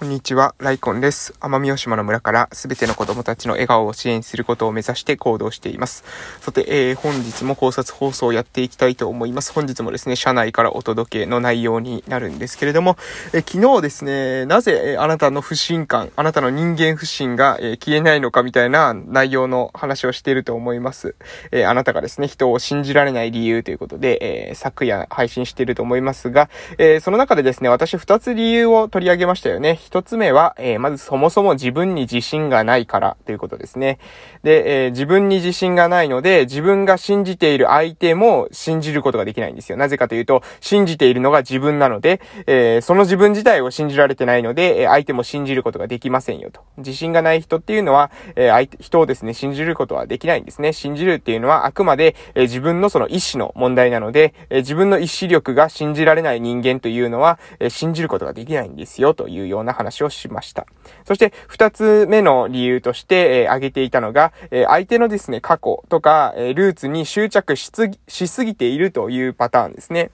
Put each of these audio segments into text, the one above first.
こんにちは、ライコンです。奄美大島の村からすべての子供たちの笑顔を支援することを目指して行動しています。さて、えー、本日も考察放送をやっていきたいと思います。本日もですね、社内からお届けの内容になるんですけれども、えー、昨日ですね、なぜ、えー、あなたの不信感、あなたの人間不信が、え消えないのかみたいな内容の話をしていると思います。えあなたがですね、人を信じられない理由ということで、え昨夜配信していると思いますが、えその中でですね、私2つ理由を取り上げましたよね。一つ目は、えー、まずそもそも自分に自信がないからということですね。で、えー、自分に自信がないので、自分が信じている相手も信じることができないんですよ。なぜかというと、信じているのが自分なので、えー、その自分自体を信じられてないので、え相手も信じることができませんよと。自信がない人っていうのは、え相手、人をですね、信じることはできないんですね。信じるっていうのはあくまで、え自分のその意志の問題なので、え自分の意志力が信じられない人間というのは、え信じることができないんですよというような話をしました。。そして、二つ目の理由として、えー、挙げていたのが、えー、相手のですね、過去とか、えー、ルーツに執着しすぎ、しすぎているというパターンですね。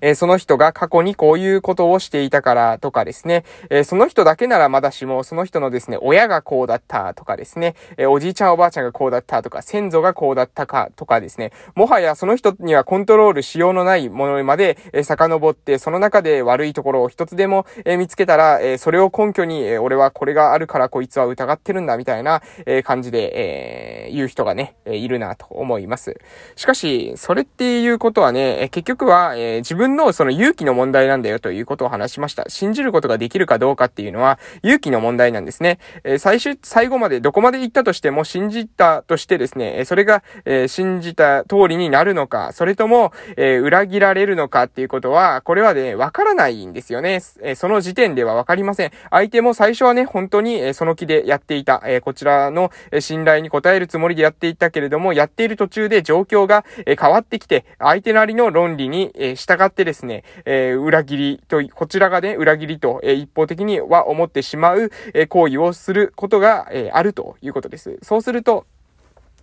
え、その人が過去にこういうことをしていたからとかですね、え、その人だけならまだしも、その人のですね、親がこうだったとかですね、え、おじいちゃんおばあちゃんがこうだったとか、先祖がこうだったかとかですね、もはやその人にはコントロールしようのないものまで、え遡って、その中で悪いところを一つでも、え見つけたら、えそれを根拠に、え俺はこれがあるからこいつは疑ってるんだみたいな、え感じで、え言う人がね、えいるなと思います。しかし、それっていうことはね、結局は、え自分のその勇気の問題なんだよということを話しました。信じることができるかどうかっていうのは勇気の問題なんですね。えー、最終、最後までどこまで行ったとしても信じたとしてですね、それが、えー、信じた通りになるのか、それとも、えー、裏切られるのかっていうことは、これはね、わからないんですよね。えその時点ではわかりません。相手も最初はね、本当に、えその気でやっていた、えこちらの、え信頼に応えるつもりでやっていたけれども、やっている途中で状況が、え変わってきて、相手なりの論理に、え従従ってですね、えー、裏切りと、こちらがね、裏切りと、えー、一方的には思ってしまう、えー、行為をすることが、えあるということです。そうすると、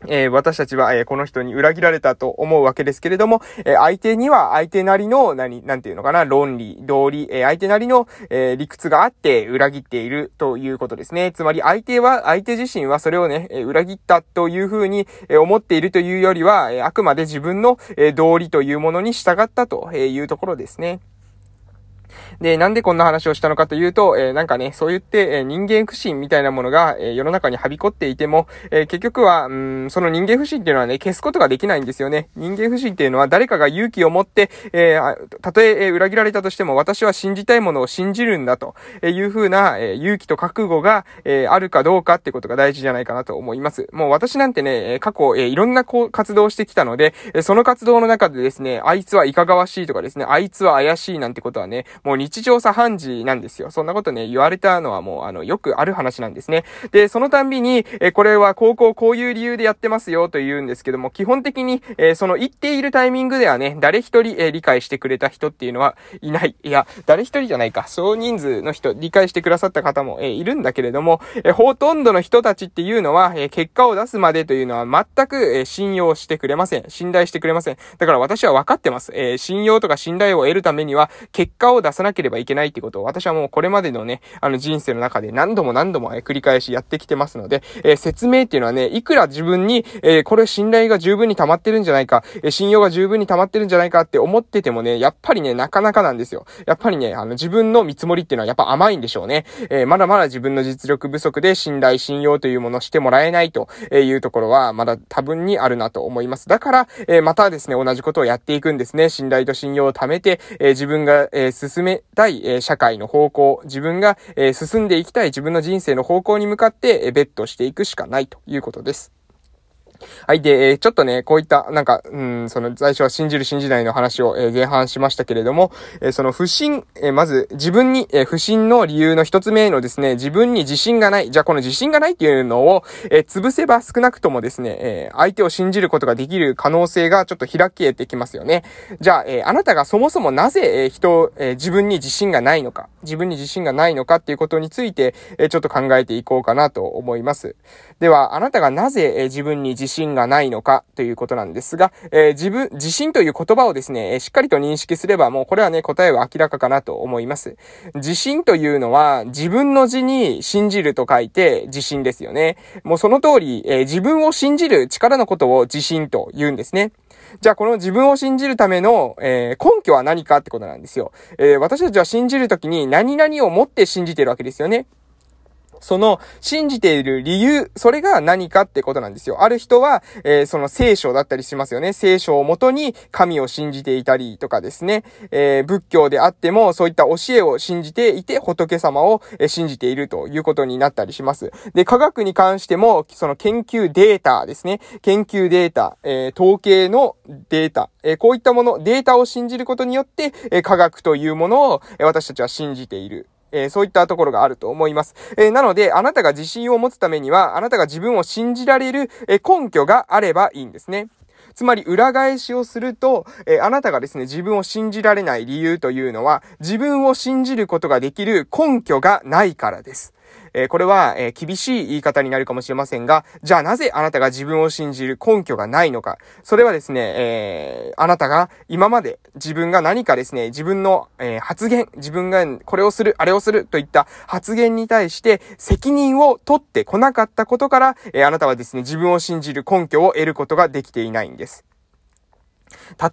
えー、私たちは、えー、この人に裏切られたと思うわけですけれども、えー、相手には相手なりの、何、なんていうのかな、論理、道理、え相手なりの、え理屈があって裏切っているということですね。つまり相手は、相手自身はそれをね、え裏切ったというふうに、え思っているというよりは、えあくまで自分の、え道理というものに従ったというところですね。で、なんでこんな話をしたのかというと、えー、なんかね、そう言って、えー、人間不信みたいなものが、えー、世の中にはびこっていても、え結局は、うん、その人間不信っていうのはね、消すことができないんですよね。人間不信っていうのは誰かが勇気を持って、えたとえ、え裏切られたとしても、私は信じたいものを信じるんだとえいうふうな、え勇気と覚悟が、えあるかどうかってことが大事じゃないかなと思います。もう私なんてね、過去、えいろんなこう活動してきたので、えその活動の中でですね、あいつはいかがわしいとかですね、あいつは怪しいなんてことはね、もう日常茶飯事なんですよ。そんなことね、言われたのはもう、あの、よくある話なんですね。で、そのたんびに、えこれは高校こういう理由でやってますよと言うんですけども、基本的に、えその言っているタイミングではね、誰一人、え理解してくれた人っていうのはいない。いや、誰一人じゃないか。少人数の人、理解してくださった方も、えいるんだけれども、えほとんどの人たちっていうのは、え結果を出すまでというのは全く、え信用してくれません。信頼してくれません。だから私は分かってます。え信用とか信頼を得るためには、結果を出出さなければいけないってことを私はもうこれまでのね、あの人生の中で何度も何度も、繰り返しやってきてますので、えー、説明っていうのはね、いくら自分に、えー、これ信頼が十分に溜まってるんじゃないか、えー、信用が十分に溜まってるんじゃないかって思っててもね、やっぱりね、なかなかなんですよ。やっぱりね、あの自分の見積もりっていうのはやっぱ甘いんでしょうね。えまだまだ自分の実力不足で信頼、信用というものをしてもらえないというところは、まだ多分にあるなと思います。だから、えまたですね、同じことをやっていくんですね。信頼と信用を貯めて、え自分が、え進めたい、え社会の方向、自分が、え進んでいきたい自分の人生の方向に向かって、えベットしていくしかないということです。はい。で、えー、ちょっとね、こういった、なんか、うん、その、最初は信じる信じないの話を、えー、前半しましたけれども、えー、その不信、えまず、自分に、え不信の理由の一つ目のですね、自分に自信がない。じゃあ、この自信がないっていうのを、え潰せば少なくともですね、え相手を信じることができる可能性がちょっと開けてきますよね。じゃあ、えあなたがそもそもなぜ、え人、え自分に自信がないのか、自分に自信がないのかっていうことについて、えちょっと考えていこうかなと思います。では、あなたがなぜ、え自分に自信がないのかということなんですが、えー、自分、自信という言葉をですね、しっかりと認識すればもうこれはね、答えは明らかかなと思います。自信というのは自分の字に信じると書いて自信ですよね。もうその通り、えー、自分を信じる力のことを自信と言うんですね。じゃあこの自分を信じるための、えー、根拠は何かってことなんですよ。え、私たちは信じるときに何々を持って信じてるわけですよね。その信じている理由、それが何かってことなんですよ。ある人は、えー、その聖書だったりしますよね。聖書をもとに神を信じていたりとかですね。えー、仏教であってもそういった教えを信じていて仏様を信じているということになったりします。で、科学に関しても、その研究データですね。研究データ、えー、統計のデータ、えこういったもの、データを信じることによって、え科学というものを、私たちは信じている。えー、そういったところがあると思います。えー、なので、あなたが自信を持つためには、あなたが自分を信じられる、え根拠があればいいんですね。つまり裏返しをすると、えー、あなたがですね、自分を信じられない理由というのは、自分を信じることができる根拠がないからです。えー、これは、えー、厳しい言い方になるかもしれませんが、じゃあなぜあなたが自分を信じる根拠がないのか。それはですね、えー、あなたが今まで自分が何かですね、自分の、え発言、自分がこれをする、あれをするといった発言に対して責任を取ってこなかったことから、えあなたはですね、自分を信じる根拠を得ることができていないんです。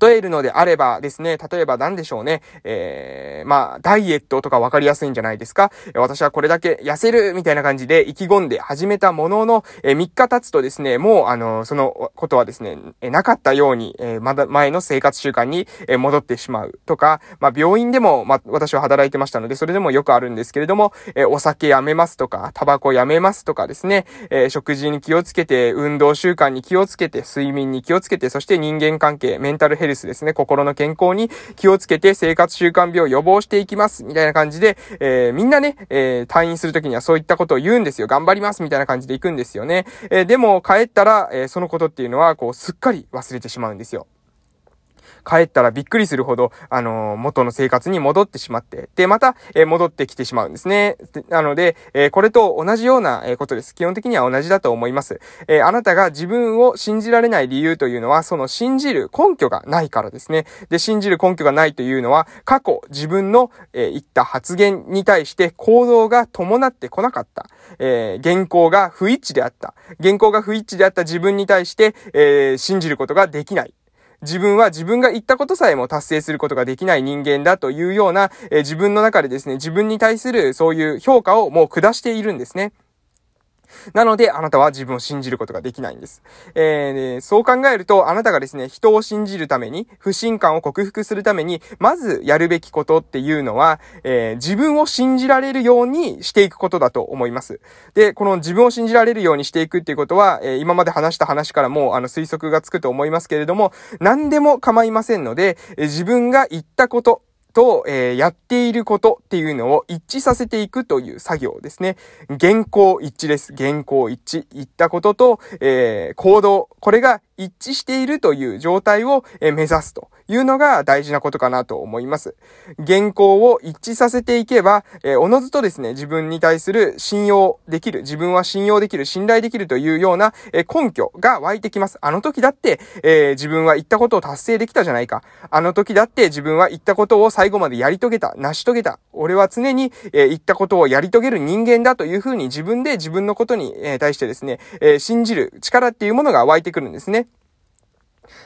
例えるのであればですね、例えば何でしょうね、えー、まあ、ダイエットとかわかりやすいんじゃないですか。私はこれだけ痩せるみたいな感じで意気込んで始めたものの、えー、3日経つとですね、もう、あの、そのことはですね、えなかったように、えー、まだ前の生活習慣に、え戻ってしまうとか、まあ、病院でも、まあ、私は働いてましたので、それでもよくあるんですけれども、えお酒やめますとか、タバコやめますとかですね、え食事に気をつけて、運動習慣に気をつけて、睡眠に気をつけて、そして人間関係、メンタルヘルスですね、心の健康に気をつけて生活習慣病を予防していきます、みたいな感じで、えー、みんなね、えー、退院するときにはそういったことを言うんですよ。頑張ります、みたいな感じで行くんですよね。えー、でも、帰ったら、えそのことっていうのは、こう、すっかり忘れてしまうんですよ。帰ったらびっくりするほど、あの、元の生活に戻ってしまって、で、また、えー、戻ってきてしまうんですね。なので、えー、これと同じような、えことです。基本的には同じだと思います。えあなたが自分を信じられない理由というのは、その信じる根拠がないからですね。で、信じる根拠がないというのは、過去自分の、え言った発言に対して行動が伴ってこなかった。え原稿が不一致であった。原稿が不一致であった自分に対して、え信じることができない。自分は自分が言ったことさえも達成することができない人間だというような、え、自分の中でですね、自分に対するそういう評価をもう下しているんですね。なので、あなたは自分を信じることができないんです。えー、そう考えると、あなたがですね、人を信じるために、不信感を克服するために、まずやるべきことっていうのは、えー、自分を信じられるようにしていくことだと思います。で、この自分を信じられるようにしていくっていうことは、えー、今まで話した話からも、あの、推測がつくと思いますけれども、何でも構いませんので、え自分が言ったこと、と、えー、やっていることっていうのを一致させていくという作業ですね。原稿一致です。原稿一致。言ったことと、えー、行動。これが一致しているという状態を目指すというのが大事なことかなと思います。原稿を一致させていけば、えー、おのずとですね、自分に対する信用できる、自分は信用できる、信頼できるというような、え、根拠が湧いてきます。あの時だって、えー、自分は言ったことを達成できたじゃないか。あの時だって自分は言ったことを最後までやり遂げた、成し遂げた。俺は常に、えー、言ったことをやり遂げる人間だというふうに自分で自分のことに、え、対してですね、えー、信じる力っていうものが湧いてくるんですね。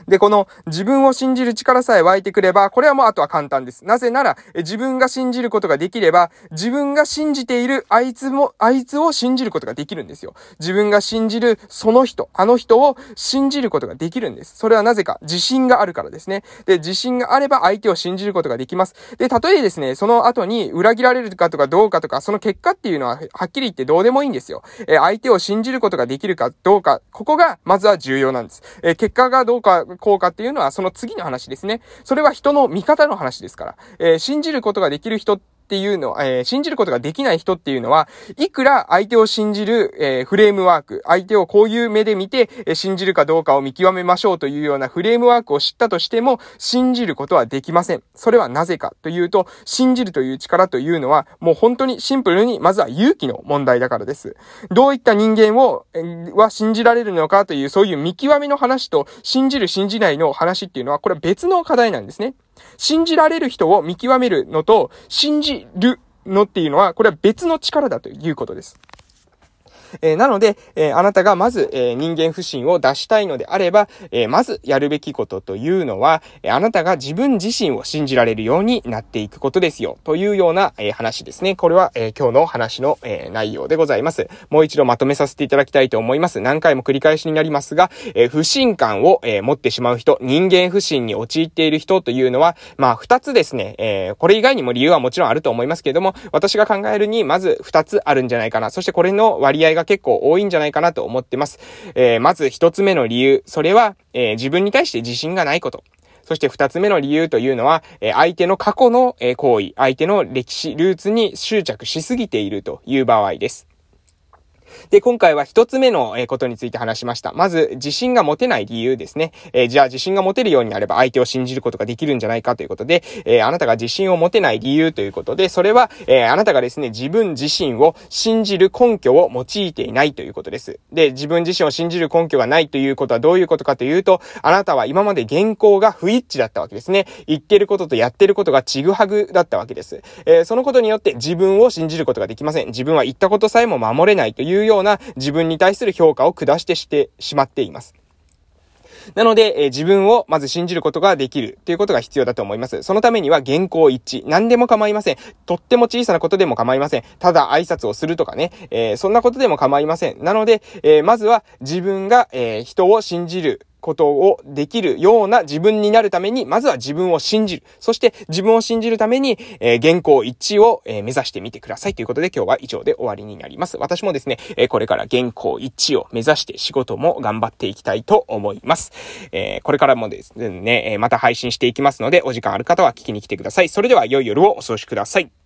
で、この自分を信じる力さえ湧いてくれば、これはもうあとは簡単です。なぜなら、自分が信じることができれば、自分が信じているあいつも、あいつを信じることができるんですよ。自分が信じるその人、あの人を信じることができるんです。それはなぜか、自信があるからですね。で、自信があれば相手を信じることができます。で、たとえですね、その後に裏切られるかとかどうかとか、その結果っていうのは、はっきり言ってどうでもいいんですよ。え相手を信じることができるかどうか、ここが、まずは重要なんです。え結果がどうか、効果っていうのはその次の話ですね。それは人の見方の話ですから。えー、信じることができる人っていうの、えー、信じることができない人っていうのは、いくら相手を信じる、えー、フレームワーク、相手をこういう目で見て、えー、信じるかどうかを見極めましょうというようなフレームワークを知ったとしても、信じることはできません。それはなぜかというと、信じるという力というのは、もう本当にシンプルに、まずは勇気の問題だからです。どういった人間を、えー、は信じられるのかという、そういう見極めの話と、信じる信じないの話っていうのは、これは別の課題なんですね。信じられる人を見極めるのと、信じるのっていうのは、これは別の力だということです。えー、なので、えー、あなたがまず、えー、人間不信を出したいのであれば、えまずやるべきことというのは、えあなたが自分自身を信じられるようになっていくことですよ、というような、え話ですね。これは、え今日の話の、え内容でございます。もう一度まとめさせていただきたいと思います。何回も繰り返しになりますが、え不信感を、え持ってしまう人、人間不信に陥っている人というのは、まあ、二つですね、えこれ以外にも理由はもちろんあると思いますけれども、私が考えるに、まず二つあるんじゃないかな。そしてこれの割合がが結構多いんじゃないかなと思ってます。えー、まず一つ目の理由、それは、えー、自分に対して自信がないこと。そして二つ目の理由というのは、え相手の過去の行為、相手の歴史、ルーツに執着しすぎているという場合です。で、今回は一つ目のことについて話しました。まず、自信が持てない理由ですね。えー、じゃあ自信が持てるようになれば相手を信じることができるんじゃないかということで、えー、あなたが自信を持てない理由ということで、それは、えー、あなたがですね、自分自身を信じる根拠を用いていないということです。で、自分自身を信じる根拠がないということはどういうことかというと、あなたは今まで原稿が不一致だったわけですね。言ってることとやってることがちぐはぐだったわけです。えそのことによって自分を信じることができません。自分は言ったことさえも守れないといういうような自分に対する評価を下してしてしまっています。なので、えー、自分をまず信じることができるということが必要だと思います。そのためには原稿一致。何でも構いません。とっても小さなことでも構いません。ただ挨拶をするとかね、えー、そんなことでも構いません。なので、えー、まずは自分が、え人を信じることをできるような自分になるために、まずは自分を信じる。そして自分を信じるために、えー、原稿一致を、えー、目指してみてくださいということで今日は以上で終わりになります。私もですね、えー、これから原稿一致を目指して仕事も頑張っていきたいと思います。え、これからもですね、えまた配信していきますので、お時間ある方は聞きに来てください。それでは良い夜をお過ごしください。